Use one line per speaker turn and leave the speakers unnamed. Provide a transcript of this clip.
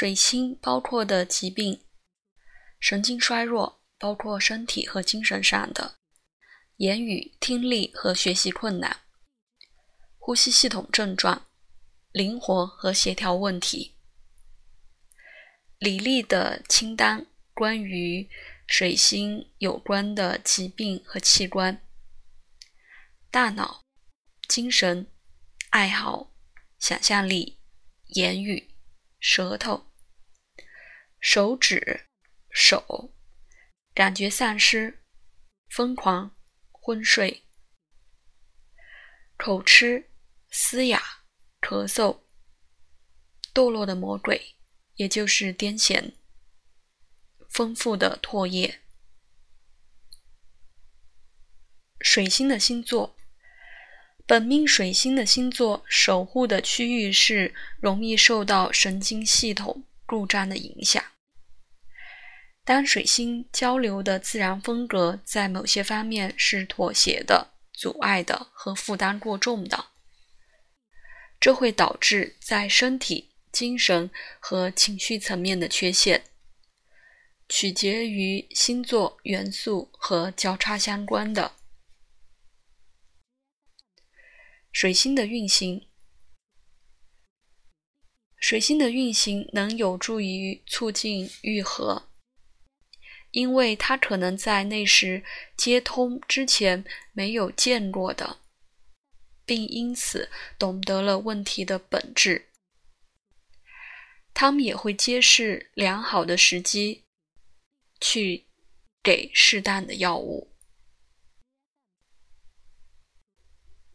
水星包括的疾病，神经衰弱，包括身体和精神上的，言语、听力和学习困难，呼吸系统症状，灵活和协调问题。李丽的清单关于水星有关的疾病和器官：大脑、精神、爱好、想象力、言语。舌头、手指、手，感觉丧失、疯狂、昏睡、口吃、嘶哑、咳嗽、堕落的魔鬼，也就是癫痫、丰富的唾液。水星的星座。本命水星的星座守护的区域是容易受到神经系统故障的影响。当水星交流的自然风格在某些方面是妥协的、阻碍的和负担过重的，这会导致在身体、精神和情绪层面的缺陷，取决于星座元素和交叉相关的。水星的运行，水星的运行能有助于促进愈合，因为它可能在那时接通之前没有见过的，并因此懂得了问题的本质。他们也会揭示良好的时机，去给适当的药物。